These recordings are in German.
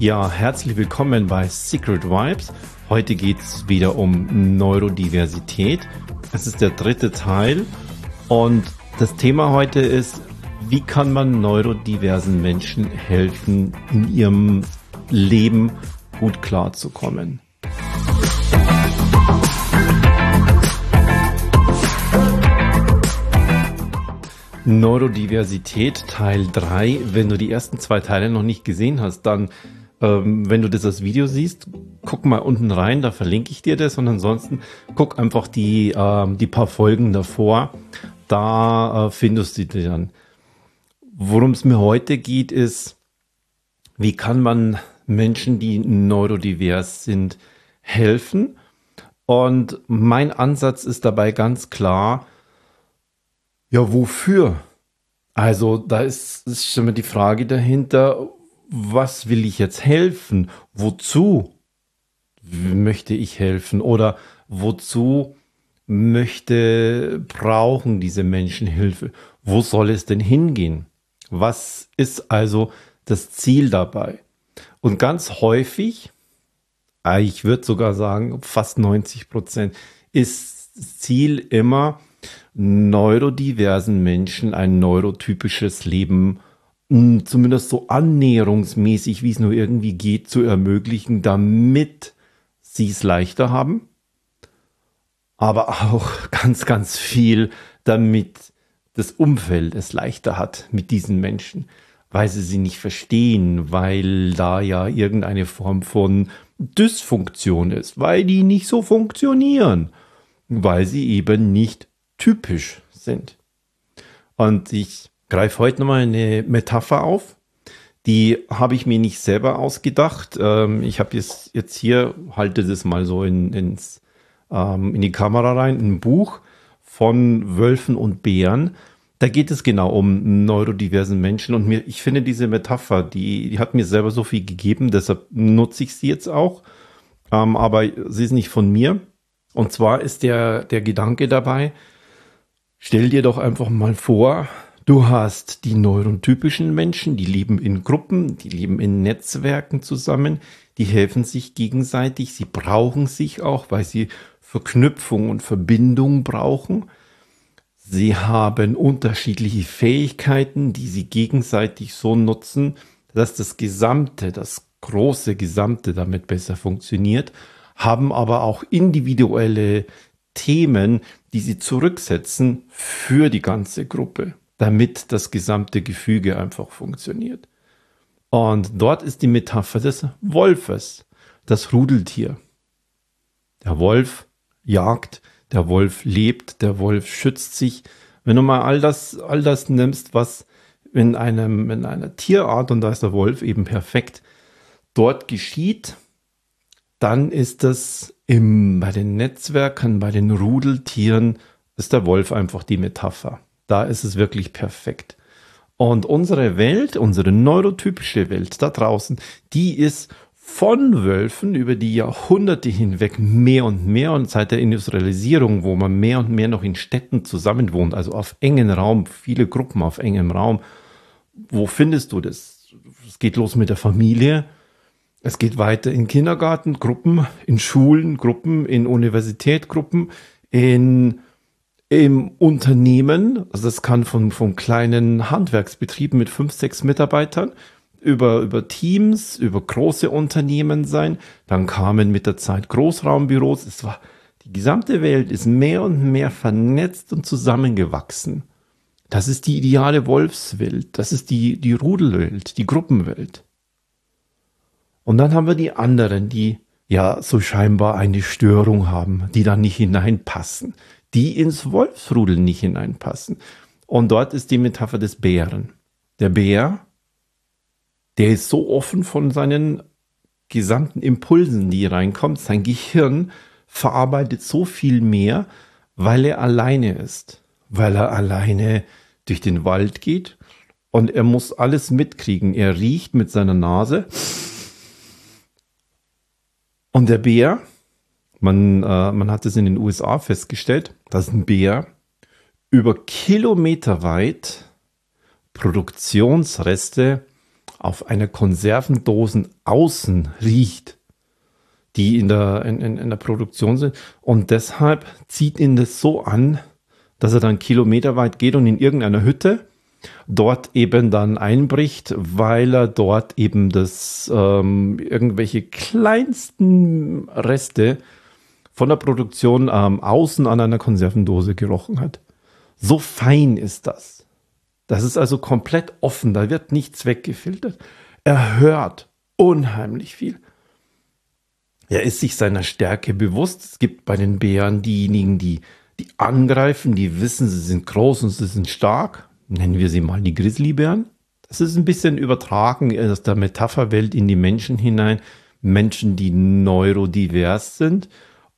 Ja, herzlich willkommen bei Secret Vibes. Heute geht es wieder um Neurodiversität. Es ist der dritte Teil und das Thema heute ist, wie kann man neurodiversen Menschen helfen, in ihrem Leben gut klarzukommen. Neurodiversität Teil 3. Wenn du die ersten zwei Teile noch nicht gesehen hast, dann ähm, wenn du das als Video siehst, guck mal unten rein, da verlinke ich dir das und ansonsten guck einfach die, ähm, die paar Folgen davor, da äh, findest du die dann. Worum es mir heute geht, ist, wie kann man Menschen, die neurodivers sind, helfen? Und mein Ansatz ist dabei ganz klar, ja, wofür? Also da ist, ist schon mal die Frage dahinter, was will ich jetzt helfen? Wozu möchte ich helfen? Oder wozu möchte, brauchen diese Menschen Hilfe? Wo soll es denn hingehen? Was ist also das Ziel dabei? Und ganz häufig, ah, ich würde sogar sagen, fast 90 Prozent, ist das Ziel immer, neurodiversen Menschen ein neurotypisches Leben zu zumindest so annäherungsmäßig, wie es nur irgendwie geht, zu ermöglichen, damit sie es leichter haben. Aber auch ganz, ganz viel, damit das Umfeld es leichter hat mit diesen Menschen, weil sie sie nicht verstehen, weil da ja irgendeine Form von Dysfunktion ist, weil die nicht so funktionieren, weil sie eben nicht typisch sind. Und ich greife heute nochmal eine Metapher auf. Die habe ich mir nicht selber ausgedacht. Ähm, ich habe jetzt, jetzt hier, halte das mal so in, ins, ähm, in die Kamera rein, ein Buch von Wölfen und Bären. Da geht es genau um neurodiversen Menschen und mir, ich finde diese Metapher, die, die hat mir selber so viel gegeben, deshalb nutze ich sie jetzt auch. Ähm, aber sie ist nicht von mir. Und zwar ist der, der Gedanke dabei, stell dir doch einfach mal vor, Du hast die neurotypischen Menschen, die leben in Gruppen, die leben in Netzwerken zusammen, die helfen sich gegenseitig, sie brauchen sich auch, weil sie Verknüpfung und Verbindung brauchen. Sie haben unterschiedliche Fähigkeiten, die sie gegenseitig so nutzen, dass das Gesamte, das große Gesamte damit besser funktioniert, haben aber auch individuelle Themen, die sie zurücksetzen für die ganze Gruppe damit das gesamte Gefüge einfach funktioniert. Und dort ist die Metapher des Wolfes, das Rudeltier. Der Wolf jagt, der Wolf lebt, der Wolf schützt sich. Wenn du mal all das, all das nimmst, was in einem, in einer Tierart, und da ist der Wolf eben perfekt, dort geschieht, dann ist das im, bei den Netzwerken, bei den Rudeltieren, ist der Wolf einfach die Metapher. Da ist es wirklich perfekt. Und unsere Welt, unsere neurotypische Welt da draußen, die ist von Wölfen über die Jahrhunderte hinweg mehr und mehr und seit der Industrialisierung, wo man mehr und mehr noch in Städten zusammenwohnt, also auf engen Raum, viele Gruppen auf engem Raum. Wo findest du das? Es geht los mit der Familie. Es geht weiter in Kindergarten, Gruppen, in Schulen, Gruppen, in Universität, Gruppen, in im Unternehmen, also das kann von, von kleinen Handwerksbetrieben mit fünf, sechs Mitarbeitern über, über Teams, über große Unternehmen sein. Dann kamen mit der Zeit Großraumbüros. Es war, die gesamte Welt ist mehr und mehr vernetzt und zusammengewachsen. Das ist die ideale Wolfswelt. Das ist die, die Rudelwelt, die Gruppenwelt. Und dann haben wir die anderen, die ja so scheinbar eine Störung haben, die da nicht hineinpassen, die ins Wolfsrudel nicht hineinpassen. Und dort ist die Metapher des Bären. Der Bär, der ist so offen von seinen gesamten Impulsen, die reinkommen. Sein Gehirn verarbeitet so viel mehr, weil er alleine ist, weil er alleine durch den Wald geht und er muss alles mitkriegen. Er riecht mit seiner Nase. Und der Bär, man, äh, man hat es in den USA festgestellt, dass ein Bär über Kilometer weit Produktionsreste auf einer Konservendosen außen riecht, die in der, in, in, in der Produktion sind. Und deshalb zieht ihn das so an, dass er dann kilometerweit geht und in irgendeiner Hütte dort eben dann einbricht, weil er dort eben das ähm, irgendwelche kleinsten Reste von der Produktion ähm, außen an einer Konservendose gerochen hat. So fein ist das. Das ist also komplett offen, da wird nichts weggefiltert. Er hört unheimlich viel. Er ist sich seiner Stärke bewusst. Es gibt bei den Bären diejenigen, die, die angreifen, die wissen, sie sind groß und sie sind stark. Nennen wir sie mal die Grizzlybären. Das ist ein bisschen übertragen aus der Metapherwelt in die Menschen hinein. Menschen, die neurodivers sind.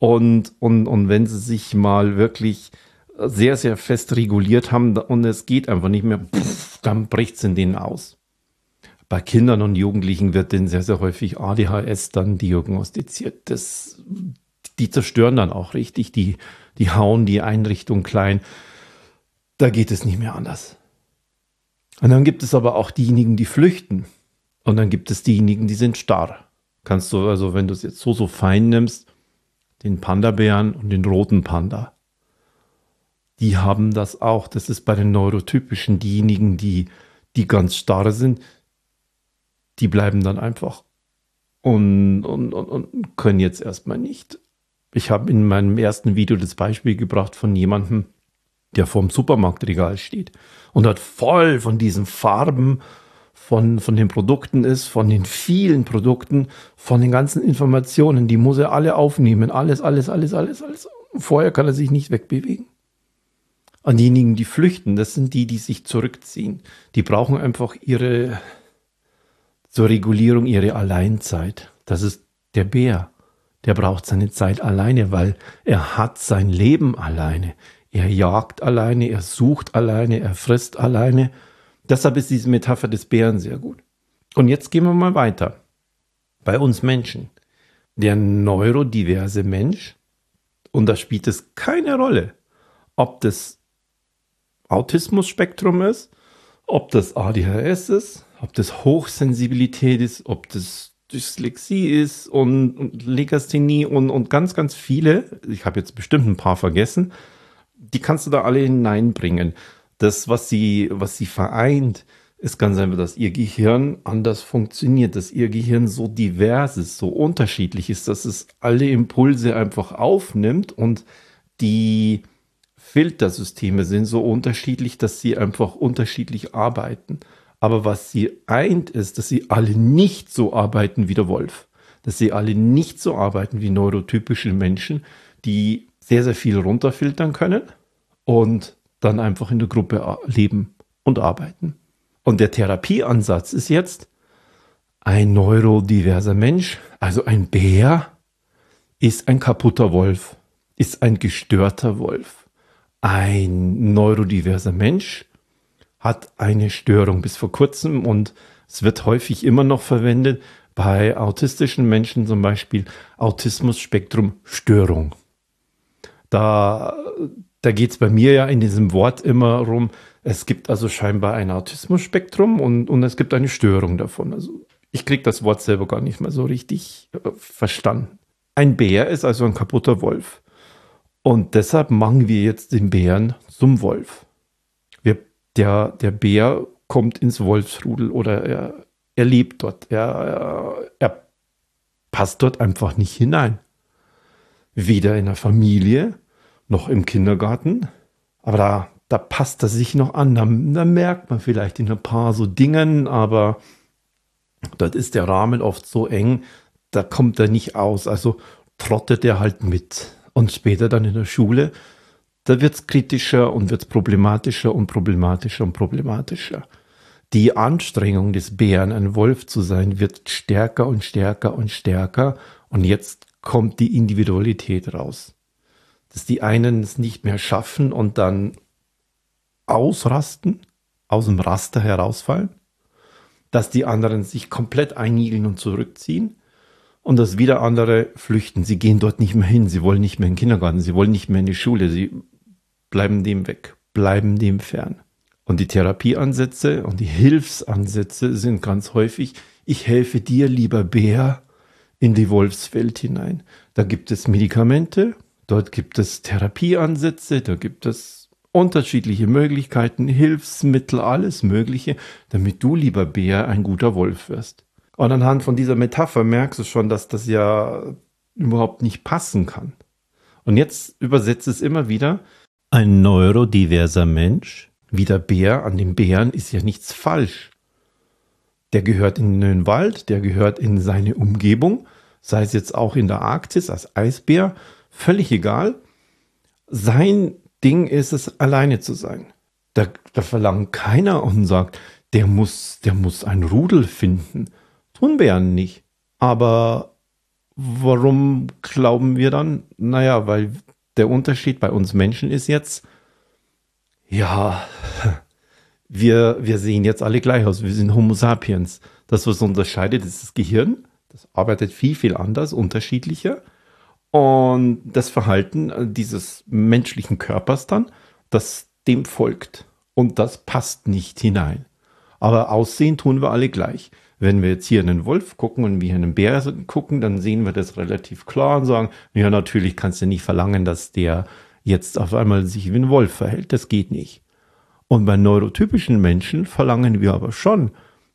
Und, und, und wenn sie sich mal wirklich sehr, sehr fest reguliert haben und es geht einfach nicht mehr, dann bricht es in denen aus. Bei Kindern und Jugendlichen wird denen sehr, sehr häufig ADHS dann diagnostiziert. Das, die zerstören dann auch richtig, die, die hauen die Einrichtung klein. Da geht es nicht mehr anders. Und dann gibt es aber auch diejenigen, die flüchten. Und dann gibt es diejenigen, die sind starr. Kannst du also, wenn du es jetzt so, so fein nimmst, den Panda-Bären und den roten Panda die haben das auch. Das ist bei den Neurotypischen diejenigen, die, die ganz starr sind, die bleiben dann einfach und, und, und, und können jetzt erstmal nicht. Ich habe in meinem ersten Video das Beispiel gebracht von jemandem, der vorm Supermarktregal steht und hat voll von diesen Farben von, von den Produkten ist, von den vielen Produkten, von den ganzen Informationen, die muss er alle aufnehmen. Alles, alles, alles, alles, alles. Vorher kann er sich nicht wegbewegen. An diejenigen, die flüchten, das sind die, die sich zurückziehen. Die brauchen einfach ihre, zur Regulierung ihre Alleinzeit. Das ist der Bär. Der braucht seine Zeit alleine, weil er hat sein Leben alleine. Er jagt alleine, er sucht alleine, er frisst alleine. Deshalb ist diese Metapher des Bären sehr gut. Und jetzt gehen wir mal weiter. Bei uns Menschen. Der neurodiverse Mensch, und da spielt es keine Rolle, ob das Autismus-Spektrum ist, ob das ADHS ist, ob das Hochsensibilität ist, ob das Dyslexie ist und, und Legasthenie und, und ganz, ganz viele. Ich habe jetzt bestimmt ein paar vergessen. Die kannst du da alle hineinbringen. Das, was sie, was sie vereint, ist ganz einfach, dass ihr Gehirn anders funktioniert, dass ihr Gehirn so divers ist, so unterschiedlich ist, dass es alle Impulse einfach aufnimmt und die Filtersysteme sind so unterschiedlich, dass sie einfach unterschiedlich arbeiten. Aber was sie eint, ist, dass sie alle nicht so arbeiten wie der Wolf. Dass sie alle nicht so arbeiten wie neurotypische Menschen, die sehr, sehr viel runterfiltern können und dann einfach in der Gruppe leben und arbeiten. Und der Therapieansatz ist jetzt, ein neurodiverser Mensch, also ein Bär, ist ein kaputter Wolf, ist ein gestörter Wolf ein neurodiverser Mensch hat eine Störung bis vor kurzem und es wird häufig immer noch verwendet bei autistischen Menschen zum Beispiel Autismus-Spektrum-Störung. Da, da geht es bei mir ja in diesem Wort immer rum, es gibt also scheinbar ein Autismus-Spektrum und, und es gibt eine Störung davon. Also ich kriege das Wort selber gar nicht mehr so richtig äh, verstanden. Ein Bär ist also ein kaputter Wolf. Und deshalb machen wir jetzt den Bären zum Wolf. Wir, der, der Bär kommt ins Wolfsrudel oder er, er lebt dort. Er, er, er passt dort einfach nicht hinein. Weder in der Familie noch im Kindergarten. Aber da, da passt er sich noch an. Da, da merkt man vielleicht in ein paar so Dingen, aber dort ist der Rahmen oft so eng, da kommt er nicht aus. Also trottet er halt mit. Und später dann in der Schule, da wird es kritischer und wird problematischer und problematischer und problematischer. Die Anstrengung des Bären, ein Wolf zu sein, wird stärker und stärker und stärker. Und jetzt kommt die Individualität raus. Dass die einen es nicht mehr schaffen und dann ausrasten, aus dem Raster herausfallen. Dass die anderen sich komplett einigeln und zurückziehen und dass wieder andere flüchten. Sie gehen dort nicht mehr hin, sie wollen nicht mehr in den Kindergarten, sie wollen nicht mehr in die Schule, sie bleiben dem weg, bleiben dem fern. Und die Therapieansätze und die Hilfsansätze sind ganz häufig, ich helfe dir, lieber Bär, in die Wolfswelt hinein. Da gibt es Medikamente, dort gibt es Therapieansätze, da gibt es unterschiedliche Möglichkeiten, Hilfsmittel, alles Mögliche, damit du, lieber Bär, ein guter Wolf wirst. Und anhand von dieser Metapher merkst du schon, dass das ja überhaupt nicht passen kann. Und jetzt übersetzt es immer wieder, ein neurodiverser Mensch, wie der Bär an dem Bären, ist ja nichts falsch. Der gehört in den Wald, der gehört in seine Umgebung, sei es jetzt auch in der Arktis als Eisbär, völlig egal. Sein Ding ist es, alleine zu sein. Da, da verlangt keiner und sagt, der muss, der muss ein Rudel finden. Tun Bären nicht. Aber warum glauben wir dann? Naja, weil der Unterschied bei uns Menschen ist jetzt, ja, wir, wir sehen jetzt alle gleich aus. Wir sind Homo sapiens. Das, was unterscheidet, ist das Gehirn. Das arbeitet viel, viel anders, unterschiedlicher. Und das Verhalten dieses menschlichen Körpers dann, das dem folgt. Und das passt nicht hinein. Aber aussehen tun wir alle gleich. Wenn wir jetzt hier einen Wolf gucken und wir einen Bär gucken, dann sehen wir das relativ klar und sagen, ja, natürlich kannst du nicht verlangen, dass der jetzt auf einmal sich wie ein Wolf verhält. Das geht nicht. Und bei neurotypischen Menschen verlangen wir aber schon,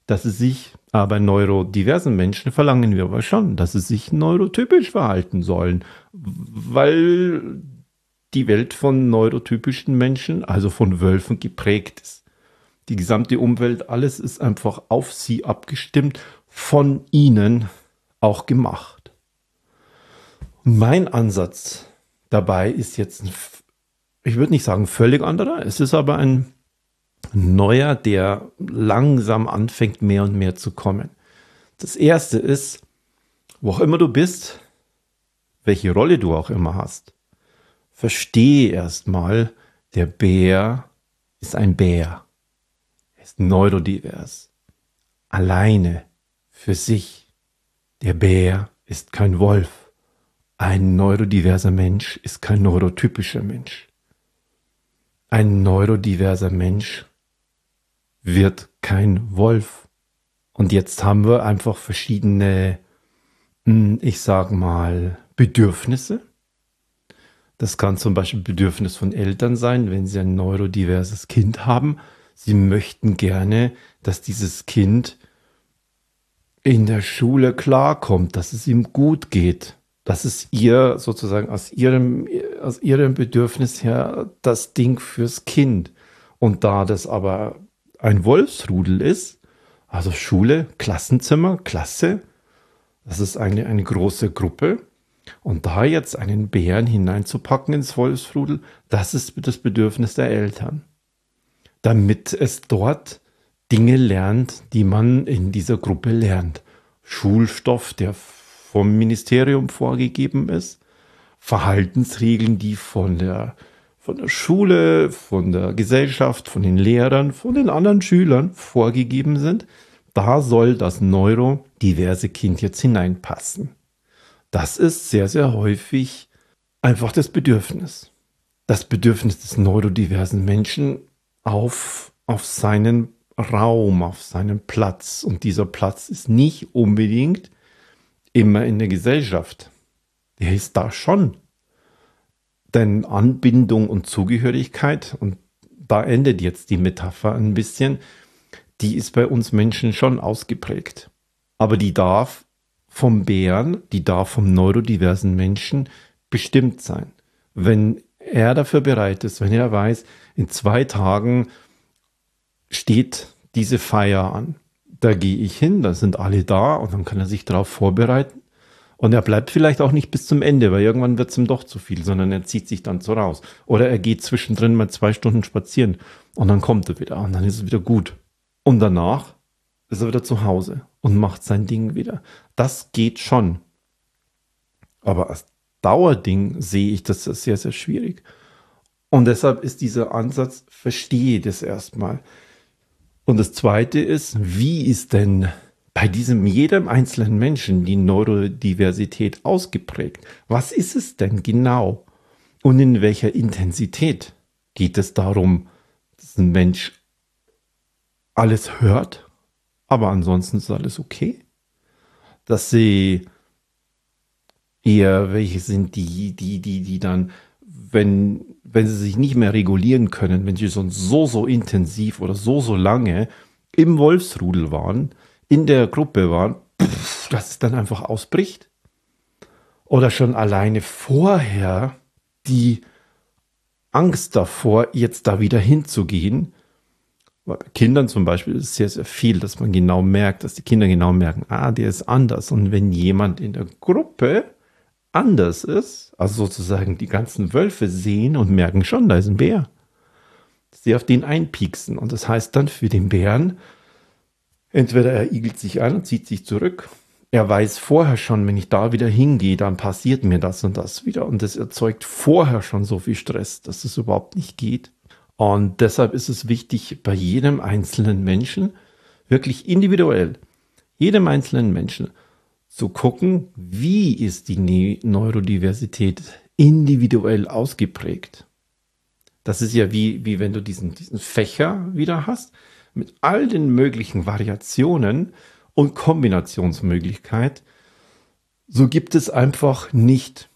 dass es sich, bei neurodiversen Menschen verlangen wir aber schon, dass sie sich neurotypisch verhalten sollen, weil die Welt von neurotypischen Menschen, also von Wölfen, geprägt ist. Die gesamte Umwelt, alles ist einfach auf sie abgestimmt, von ihnen auch gemacht. Mein Ansatz dabei ist jetzt, ich würde nicht sagen völlig anderer, es ist aber ein neuer, der langsam anfängt, mehr und mehr zu kommen. Das erste ist, wo auch immer du bist, welche Rolle du auch immer hast, verstehe erstmal, der Bär ist ein Bär. Er ist neurodivers. Alleine, für sich. Der Bär ist kein Wolf. Ein neurodiverser Mensch ist kein neurotypischer Mensch. Ein neurodiverser Mensch wird kein Wolf. Und jetzt haben wir einfach verschiedene, hm, ich sag mal, Bedürfnisse. Das kann zum Beispiel Bedürfnis von Eltern sein, wenn sie ein neurodiverses Kind haben. Sie möchten gerne, dass dieses Kind in der Schule klarkommt, dass es ihm gut geht, dass es ihr sozusagen aus ihrem, aus ihrem Bedürfnis her das Ding fürs Kind. Und da das aber ein Wolfsrudel ist, also Schule, Klassenzimmer, Klasse, das ist eine, eine große Gruppe. Und da jetzt einen Bären hineinzupacken ins Wolfsrudel, das ist das Bedürfnis der Eltern. Damit es dort Dinge lernt, die man in dieser Gruppe lernt. Schulstoff, der vom Ministerium vorgegeben ist, Verhaltensregeln, die von der von der Schule, von der Gesellschaft, von den Lehrern, von den anderen Schülern vorgegeben sind. Da soll das neurodiverse Kind jetzt hineinpassen. Das ist sehr, sehr häufig einfach das Bedürfnis. Das Bedürfnis des neurodiversen Menschen auf, auf seinen Raum, auf seinen Platz. Und dieser Platz ist nicht unbedingt immer in der Gesellschaft. Der ist da schon denn Anbindung und Zugehörigkeit, und da endet jetzt die Metapher ein bisschen, die ist bei uns Menschen schon ausgeprägt. Aber die darf vom Bären, die darf vom neurodiversen Menschen bestimmt sein. Wenn er dafür bereit ist, wenn er weiß, in zwei Tagen steht diese Feier an, da gehe ich hin, da sind alle da und dann kann er sich darauf vorbereiten und er bleibt vielleicht auch nicht bis zum Ende, weil irgendwann wird es ihm doch zu viel, sondern er zieht sich dann so raus. Oder er geht zwischendrin mal zwei Stunden spazieren und dann kommt er wieder und dann ist es wieder gut. Und danach ist er wieder zu Hause und macht sein Ding wieder. Das geht schon. Aber als Dauerding sehe ich das sehr, sehr schwierig. Und deshalb ist dieser Ansatz, verstehe das erstmal. Und das zweite ist, wie ist denn bei diesem jedem einzelnen Menschen die Neurodiversität ausgeprägt? Was ist es denn genau? Und in welcher Intensität geht es darum, dass ein Mensch alles hört, aber ansonsten ist alles okay. Dass sie eher welche sind, die, die, die, die dann, wenn, wenn sie sich nicht mehr regulieren können, wenn sie schon so, so intensiv oder so, so lange im Wolfsrudel waren, in der Gruppe waren, pff, dass es dann einfach ausbricht. Oder schon alleine vorher die Angst davor, jetzt da wieder hinzugehen. Bei Kindern zum Beispiel ist es sehr, sehr viel, dass man genau merkt, dass die Kinder genau merken, ah, der ist anders. Und wenn jemand in der Gruppe anders ist, also sozusagen die ganzen Wölfe sehen und merken schon, da ist ein Bär, dass sie auf den einpieksen. Und das heißt dann für den Bären, entweder er igelt sich an und zieht sich zurück er weiß vorher schon, wenn ich da wieder hingehe, dann passiert mir das und das wieder. Und das erzeugt vorher schon so viel Stress, dass es überhaupt nicht geht. Und deshalb ist es wichtig, bei jedem einzelnen Menschen, wirklich individuell, jedem einzelnen Menschen zu gucken, wie ist die ne-, Neurodiversität individuell ausgeprägt. Das ist ja wie, wie wenn du diesen, diesen Fächer wieder hast, mit all den möglichen Variationen und Kombinationsmöglichkeit, so gibt es einfach nicht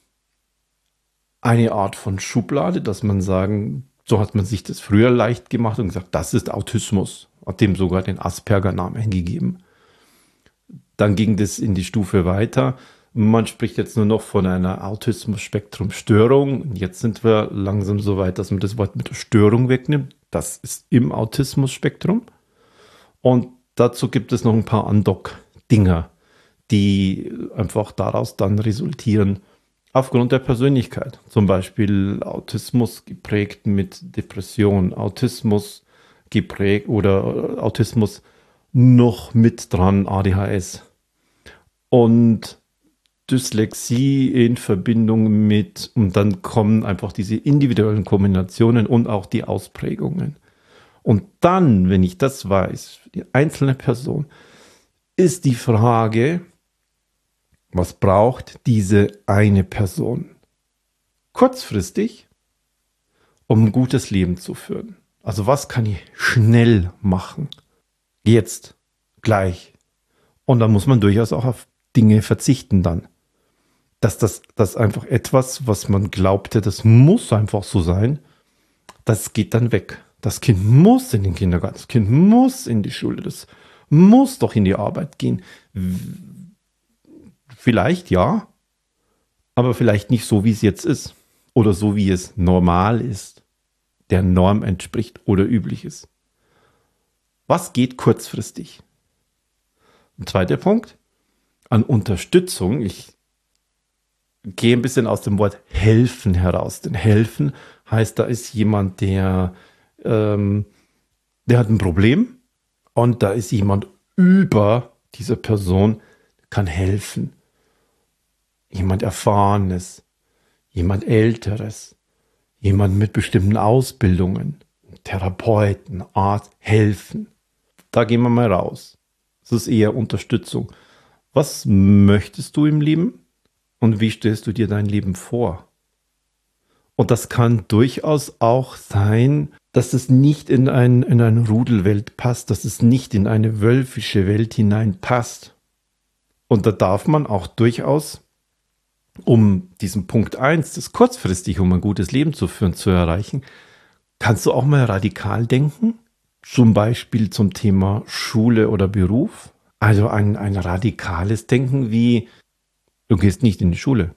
eine Art von Schublade, dass man sagen, so hat man sich das früher leicht gemacht und gesagt, das ist Autismus, hat dem sogar den Asperger-Namen gegeben. Dann ging das in die Stufe weiter. Man spricht jetzt nur noch von einer Autismus-Spektrum-Störung. Jetzt sind wir langsam so weit, dass man das Wort mit der Störung wegnimmt. Das ist im Autismus-Spektrum. Und dazu gibt es noch ein paar Andock-Dinger, die einfach daraus dann resultieren, aufgrund der Persönlichkeit. Zum Beispiel Autismus geprägt mit Depression, Autismus geprägt oder Autismus noch mit dran, ADHS. Und Dyslexie in Verbindung mit, und dann kommen einfach diese individuellen Kombinationen und auch die Ausprägungen. Und dann, wenn ich das weiß, die einzelne Person, ist die Frage, was braucht diese eine Person kurzfristig, um ein gutes Leben zu führen? Also was kann ich schnell machen? Jetzt, gleich. Und dann muss man durchaus auch auf Dinge verzichten dann. Dass das, das einfach etwas, was man glaubte, das muss einfach so sein, das geht dann weg. Das Kind muss in den Kindergarten, das Kind muss in die Schule, das muss doch in die Arbeit gehen. Vielleicht ja, aber vielleicht nicht so, wie es jetzt ist. Oder so, wie es normal ist, der Norm entspricht oder üblich ist. Was geht kurzfristig? Ein zweiter Punkt, an Unterstützung. Ich gehe ein bisschen aus dem Wort helfen heraus. Denn helfen heißt, da ist jemand, der ähm, der hat ein Problem und da ist jemand über dieser Person, kann helfen. Jemand Erfahrenes, jemand Älteres, jemand mit bestimmten Ausbildungen, Therapeuten, Arzt, helfen. Da gehen wir mal raus. Das ist eher Unterstützung. Was möchtest du im Leben und wie stellst du dir dein Leben vor? Und das kann durchaus auch sein, dass es nicht in, ein, in eine Rudelwelt passt, dass es nicht in eine wölfische Welt hineinpasst. Und da darf man auch durchaus, um diesen Punkt 1, das kurzfristig, um ein gutes Leben zu führen, zu erreichen, kannst du auch mal radikal denken, zum Beispiel zum Thema Schule oder Beruf. Also ein, ein radikales Denken wie, du gehst nicht in die Schule.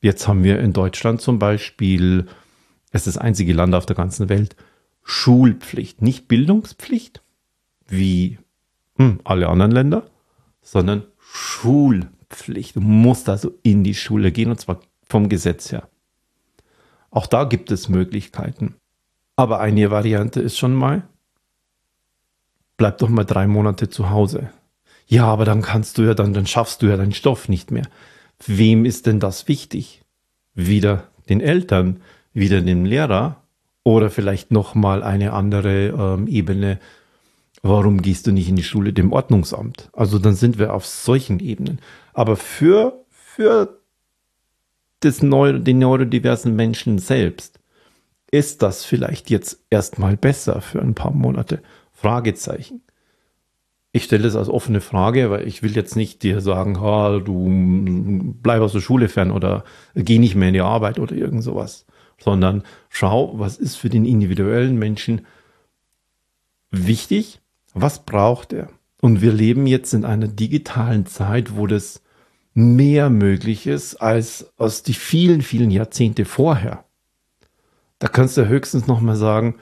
Jetzt haben wir in Deutschland zum Beispiel, es ist das einzige Land auf der ganzen Welt, Schulpflicht, nicht Bildungspflicht wie hm, alle anderen Länder, sondern Schulpflicht. Du musst also in die Schule gehen und zwar vom Gesetz her. Auch da gibt es Möglichkeiten. Aber eine Variante ist schon mal, bleib doch mal drei Monate zu Hause. Ja, aber dann kannst du ja, dann, dann schaffst du ja deinen Stoff nicht mehr. Wem ist denn das wichtig? Wieder den Eltern, wieder dem Lehrer oder vielleicht nochmal eine andere ähm, Ebene. Warum gehst du nicht in die Schule dem Ordnungsamt? Also dann sind wir auf solchen Ebenen. Aber für, für das Neu den neurodiversen Menschen selbst ist das vielleicht jetzt erstmal besser für ein paar Monate. Fragezeichen. Ich stelle das als offene Frage, weil ich will jetzt nicht dir sagen, ha, du bleib aus der Schule fern oder geh nicht mehr in die Arbeit oder irgend sowas, sondern schau, was ist für den individuellen Menschen wichtig, was braucht er? Und wir leben jetzt in einer digitalen Zeit, wo das mehr möglich ist als aus die vielen, vielen Jahrzehnte vorher. Da kannst du höchstens noch mal sagen,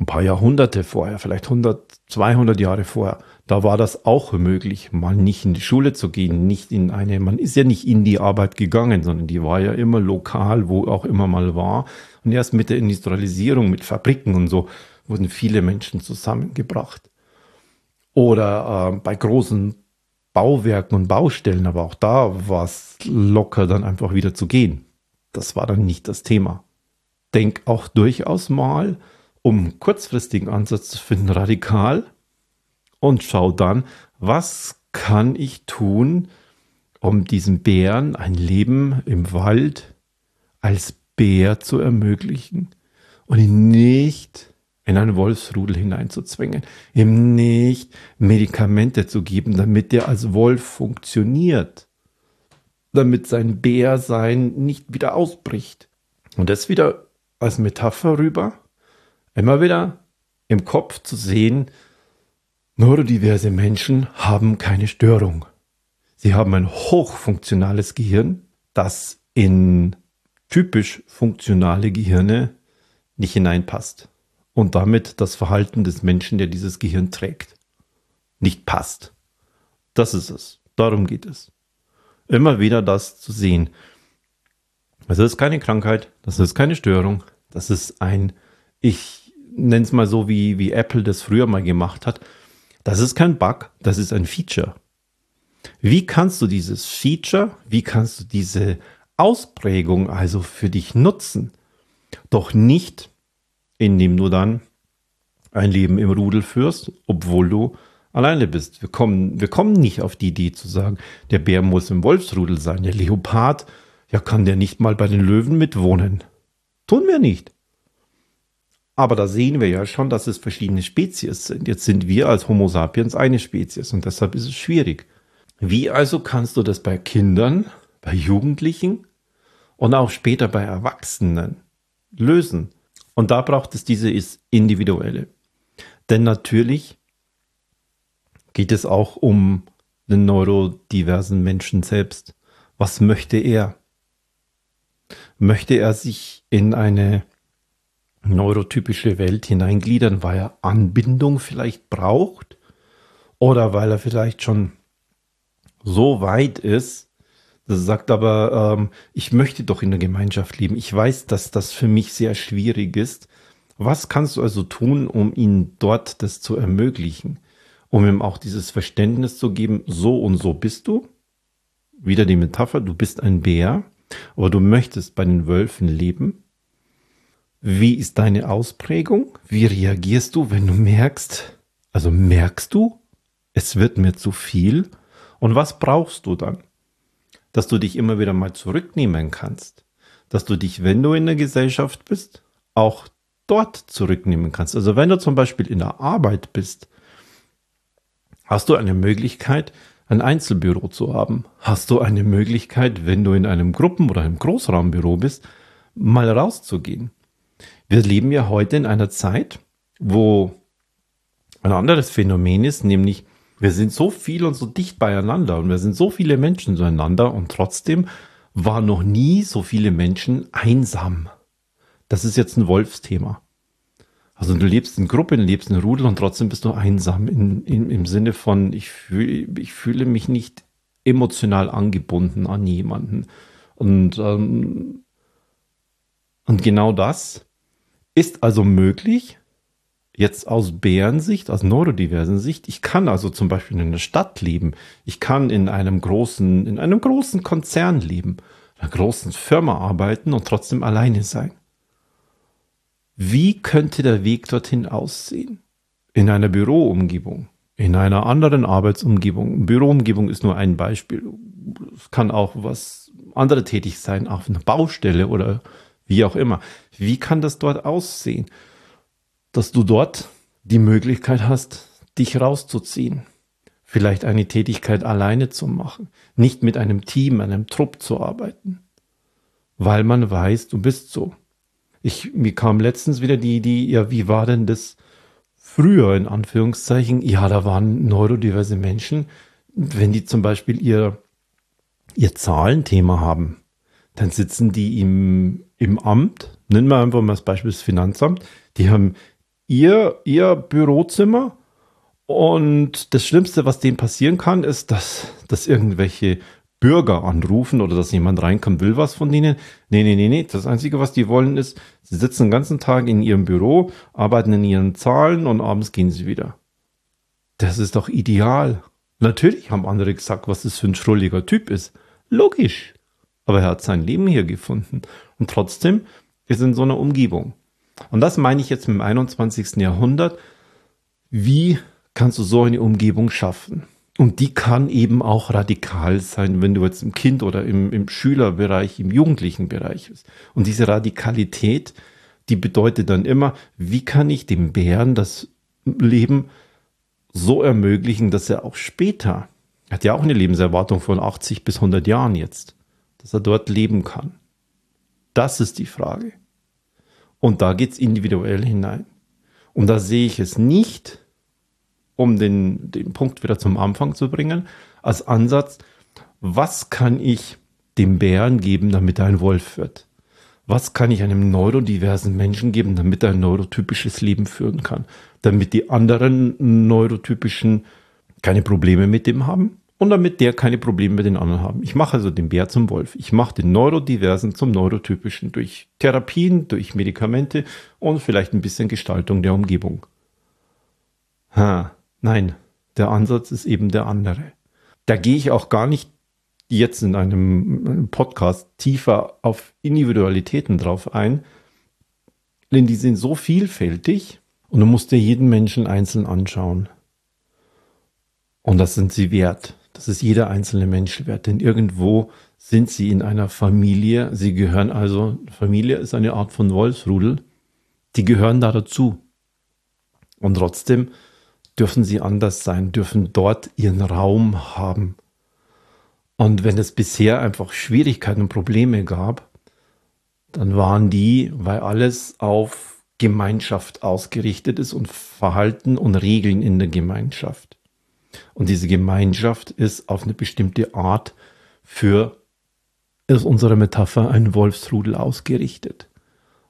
ein paar Jahrhunderte vorher, vielleicht 100, 200 Jahre vorher, da war das auch möglich, mal nicht in die Schule zu gehen, nicht in eine, man ist ja nicht in die Arbeit gegangen, sondern die war ja immer lokal, wo auch immer mal war. Und erst mit der Industrialisierung, mit Fabriken und so, wurden viele Menschen zusammengebracht. Oder äh, bei großen Bauwerken und Baustellen, aber auch da war es locker, dann einfach wieder zu gehen. Das war dann nicht das Thema. Denk auch durchaus mal, um kurzfristigen Ansatz zu finden, radikal und schau dann, was kann ich tun, um diesem Bären ein Leben im Wald als Bär zu ermöglichen und ihn nicht in einen Wolfsrudel hineinzuzwingen, ihm nicht Medikamente zu geben, damit er als Wolf funktioniert, damit sein Bärsein nicht wieder ausbricht. Und das wieder als Metapher rüber, immer wieder im Kopf zu sehen, neurodiverse Menschen haben keine Störung. Sie haben ein hochfunktionales Gehirn, das in typisch funktionale Gehirne nicht hineinpasst und damit das Verhalten des Menschen, der dieses Gehirn trägt, nicht passt. Das ist es. Darum geht es. Immer wieder das zu sehen. Das ist keine Krankheit, das ist keine Störung, das ist ein, ich nenne es mal so, wie, wie Apple das früher mal gemacht hat. Das ist kein Bug, das ist ein Feature. Wie kannst du dieses Feature, wie kannst du diese Ausprägung also für dich nutzen? Doch nicht indem du dann ein Leben im Rudel führst, obwohl du alleine bist. Wir kommen, wir kommen nicht auf die Idee zu sagen, der Bär muss im Wolfsrudel sein. Der Leopard, ja, kann der nicht mal bei den Löwen mitwohnen. Tun wir nicht. Aber da sehen wir ja schon, dass es verschiedene Spezies sind. Jetzt sind wir als Homo sapiens eine Spezies und deshalb ist es schwierig. Wie also kannst du das bei Kindern, bei Jugendlichen und auch später bei Erwachsenen lösen? Und da braucht es diese individuelle. Denn natürlich geht es auch um den neurodiversen Menschen selbst. Was möchte er? Möchte er sich in eine neurotypische Welt hineingliedern, weil er Anbindung vielleicht braucht? Oder weil er vielleicht schon so weit ist, das sagt aber, ähm, ich möchte doch in der Gemeinschaft leben. Ich weiß, dass das für mich sehr schwierig ist. Was kannst du also tun, um ihm dort das zu ermöglichen? Um ihm auch dieses Verständnis zu geben, so und so bist du. Wieder die Metapher, du bist ein Bär, aber du möchtest bei den Wölfen leben. Wie ist deine Ausprägung? Wie reagierst du, wenn du merkst, also merkst du, es wird mir zu viel? Und was brauchst du dann? dass du dich immer wieder mal zurücknehmen kannst, dass du dich, wenn du in der Gesellschaft bist, auch dort zurücknehmen kannst. Also wenn du zum Beispiel in der Arbeit bist, hast du eine Möglichkeit, ein Einzelbüro zu haben. Hast du eine Möglichkeit, wenn du in einem Gruppen- oder einem Großraumbüro bist, mal rauszugehen. Wir leben ja heute in einer Zeit, wo ein anderes Phänomen ist, nämlich wir sind so viel und so dicht beieinander und wir sind so viele Menschen zueinander und trotzdem waren noch nie so viele Menschen einsam. Das ist jetzt ein Wolfsthema. Also du lebst in Gruppen, lebst in Rudel und trotzdem bist du einsam in, in, im Sinne von, ich, fühl, ich fühle mich nicht emotional angebunden an jemanden. Und, ähm, und genau das ist also möglich, jetzt aus Bärensicht, aus neurodiversen Sicht, ich kann also zum Beispiel in einer Stadt leben, ich kann in einem großen, in einem großen Konzern leben, einer großen Firma arbeiten und trotzdem alleine sein. Wie könnte der Weg dorthin aussehen? In einer Büroumgebung, in einer anderen Arbeitsumgebung. Büroumgebung ist nur ein Beispiel. Es kann auch was andere tätig sein, auf einer Baustelle oder wie auch immer. Wie kann das dort aussehen? dass du dort die Möglichkeit hast, dich rauszuziehen. Vielleicht eine Tätigkeit alleine zu machen, nicht mit einem Team, einem Trupp zu arbeiten, weil man weiß, du bist so. Ich, mir kam letztens wieder die Idee, ja, wie war denn das früher in Anführungszeichen? Ja, da waren neurodiverse Menschen, wenn die zum Beispiel ihr, ihr Zahlenthema haben, dann sitzen die im, im Amt, nennen wir einfach mal das Beispiel das Finanzamt, die haben ihr, ihr Bürozimmer und das Schlimmste, was denen passieren kann, ist, dass, dass irgendwelche Bürger anrufen oder dass jemand reinkommt, will was von denen. Nee, nee, nee, nee. Das Einzige, was die wollen, ist, sie sitzen den ganzen Tag in ihrem Büro, arbeiten in ihren Zahlen und abends gehen sie wieder. Das ist doch ideal. Natürlich haben andere gesagt, was das für ein schrulliger Typ ist. Logisch. Aber er hat sein Leben hier gefunden. Und trotzdem ist in so einer Umgebung. Und das meine ich jetzt mit dem 21. Jahrhundert. Wie kannst du so eine Umgebung schaffen? Und die kann eben auch radikal sein, wenn du jetzt im Kind oder im, im Schülerbereich, im jugendlichen Bereich bist. Und diese Radikalität, die bedeutet dann immer, wie kann ich dem Bären das Leben so ermöglichen, dass er auch später, er hat ja auch eine Lebenserwartung von 80 bis 100 Jahren jetzt, dass er dort leben kann. Das ist die Frage. Und da geht's individuell hinein. Und da sehe ich es nicht, um den, den Punkt wieder zum Anfang zu bringen, als Ansatz, was kann ich dem Bären geben, damit er ein Wolf wird? Was kann ich einem neurodiversen Menschen geben, damit er ein neurotypisches Leben führen kann? Damit die anderen neurotypischen keine Probleme mit dem haben und damit der keine Probleme mit den anderen haben. Ich mache also den Bär zum Wolf. Ich mache den Neurodiversen zum Neurotypischen durch Therapien, durch Medikamente und vielleicht ein bisschen Gestaltung der Umgebung. Ha, nein, der Ansatz ist eben der andere. Da gehe ich auch gar nicht jetzt in einem Podcast tiefer auf Individualitäten drauf ein, denn die sind so vielfältig und du musst dir jeden Menschen einzeln anschauen. Und das sind sie wert. Das ist jeder einzelne Mensch wert, denn irgendwo sind sie in einer Familie. Sie gehören also, Familie ist eine Art von Wolfsrudel. Die gehören da dazu. Und trotzdem dürfen sie anders sein, dürfen dort ihren Raum haben. Und wenn es bisher einfach Schwierigkeiten und Probleme gab, dann waren die, weil alles auf Gemeinschaft ausgerichtet ist und Verhalten und Regeln in der Gemeinschaft. Und diese Gemeinschaft ist auf eine bestimmte Art für, ist unsere Metapher, ein Wolfsrudel ausgerichtet.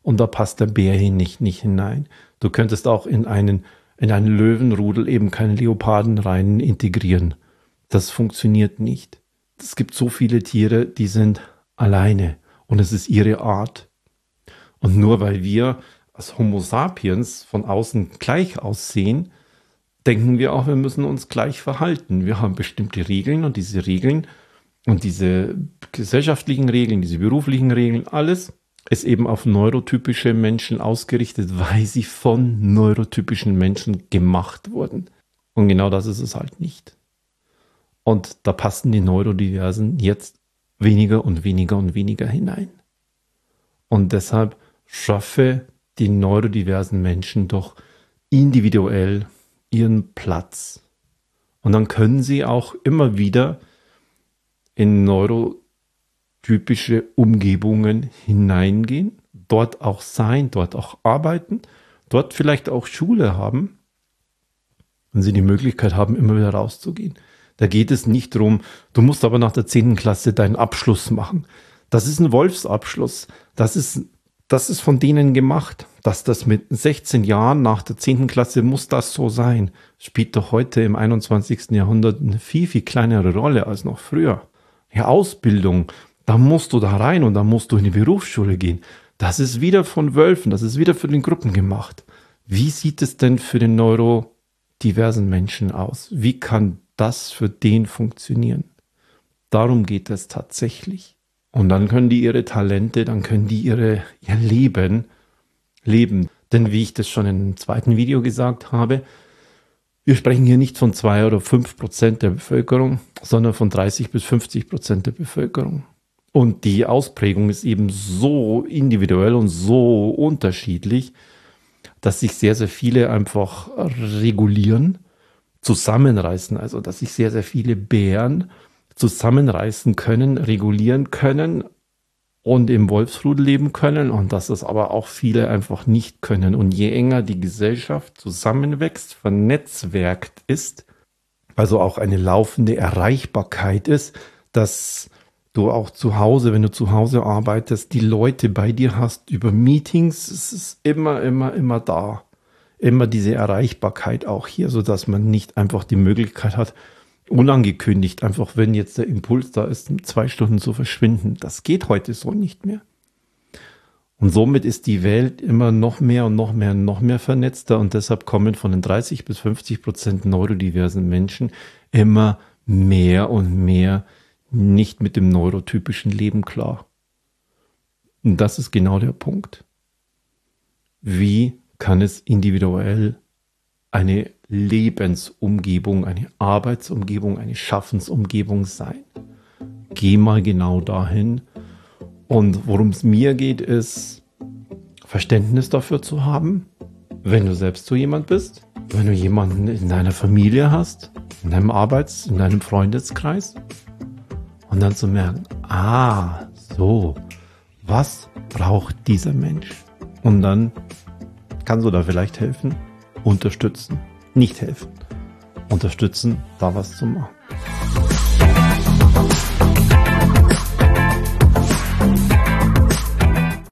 Und da passt der Bär hin nicht, nicht hinein. Du könntest auch in einen, in einen Löwenrudel eben keine Leoparden rein integrieren. Das funktioniert nicht. Es gibt so viele Tiere, die sind alleine und es ist ihre Art. Und nur weil wir als Homo sapiens von außen gleich aussehen, denken wir auch, wir müssen uns gleich verhalten. Wir haben bestimmte Regeln und diese Regeln und diese gesellschaftlichen Regeln, diese beruflichen Regeln, alles ist eben auf neurotypische Menschen ausgerichtet, weil sie von neurotypischen Menschen gemacht wurden. Und genau das ist es halt nicht. Und da passen die Neurodiversen jetzt weniger und weniger und weniger hinein. Und deshalb schaffe die neurodiversen Menschen doch individuell ihren Platz. Und dann können sie auch immer wieder in neurotypische Umgebungen hineingehen, dort auch sein, dort auch arbeiten, dort vielleicht auch Schule haben, wenn sie die Möglichkeit haben, immer wieder rauszugehen. Da geht es nicht darum, du musst aber nach der 10. Klasse deinen Abschluss machen. Das ist ein Wolfsabschluss. Das ist, das ist von denen gemacht. Dass das mit 16 Jahren nach der 10. Klasse muss das so sein. Spielt doch heute im 21. Jahrhundert eine viel, viel kleinere Rolle als noch früher. Ja, Ausbildung. Da musst du da rein und da musst du in die Berufsschule gehen. Das ist wieder von Wölfen. Das ist wieder für den Gruppen gemacht. Wie sieht es denn für den neurodiversen Menschen aus? Wie kann das für den funktionieren. Darum geht es tatsächlich. Und dann können die ihre Talente, dann können die ihre, ihr Leben leben. Denn wie ich das schon im zweiten Video gesagt habe, wir sprechen hier nicht von zwei oder fünf Prozent der Bevölkerung, sondern von 30 bis 50 Prozent der Bevölkerung. Und die Ausprägung ist eben so individuell und so unterschiedlich, dass sich sehr, sehr viele einfach regulieren, zusammenreißen. Also, dass sich sehr, sehr viele Bären zusammenreißen können, regulieren können und im Wolfsrudel leben können und dass das aber auch viele einfach nicht können. Und je enger die Gesellschaft zusammenwächst, vernetzwerkt ist, also auch eine laufende Erreichbarkeit ist, dass du auch zu Hause, wenn du zu Hause arbeitest, die Leute bei dir hast über Meetings, es ist immer, immer, immer da. Immer diese Erreichbarkeit auch hier, so dass man nicht einfach die Möglichkeit hat, unangekündigt, einfach wenn jetzt der Impuls da ist, zwei Stunden zu verschwinden. Das geht heute so nicht mehr. Und somit ist die Welt immer noch mehr und noch mehr und noch mehr vernetzter und deshalb kommen von den 30 bis 50 Prozent neurodiversen Menschen immer mehr und mehr nicht mit dem neurotypischen Leben klar. Und das ist genau der Punkt. Wie kann es individuell eine Lebensumgebung, eine Arbeitsumgebung, eine Schaffensumgebung sein? Geh mal genau dahin. Und worum es mir geht, ist Verständnis dafür zu haben, wenn du selbst so jemand bist, wenn du jemanden in deiner Familie hast, in deinem Arbeits-, in deinem Freundeskreis, und dann zu merken, ah, so, was braucht dieser Mensch? Und dann kannst du da vielleicht helfen, unterstützen, nicht helfen, unterstützen, da was zu machen.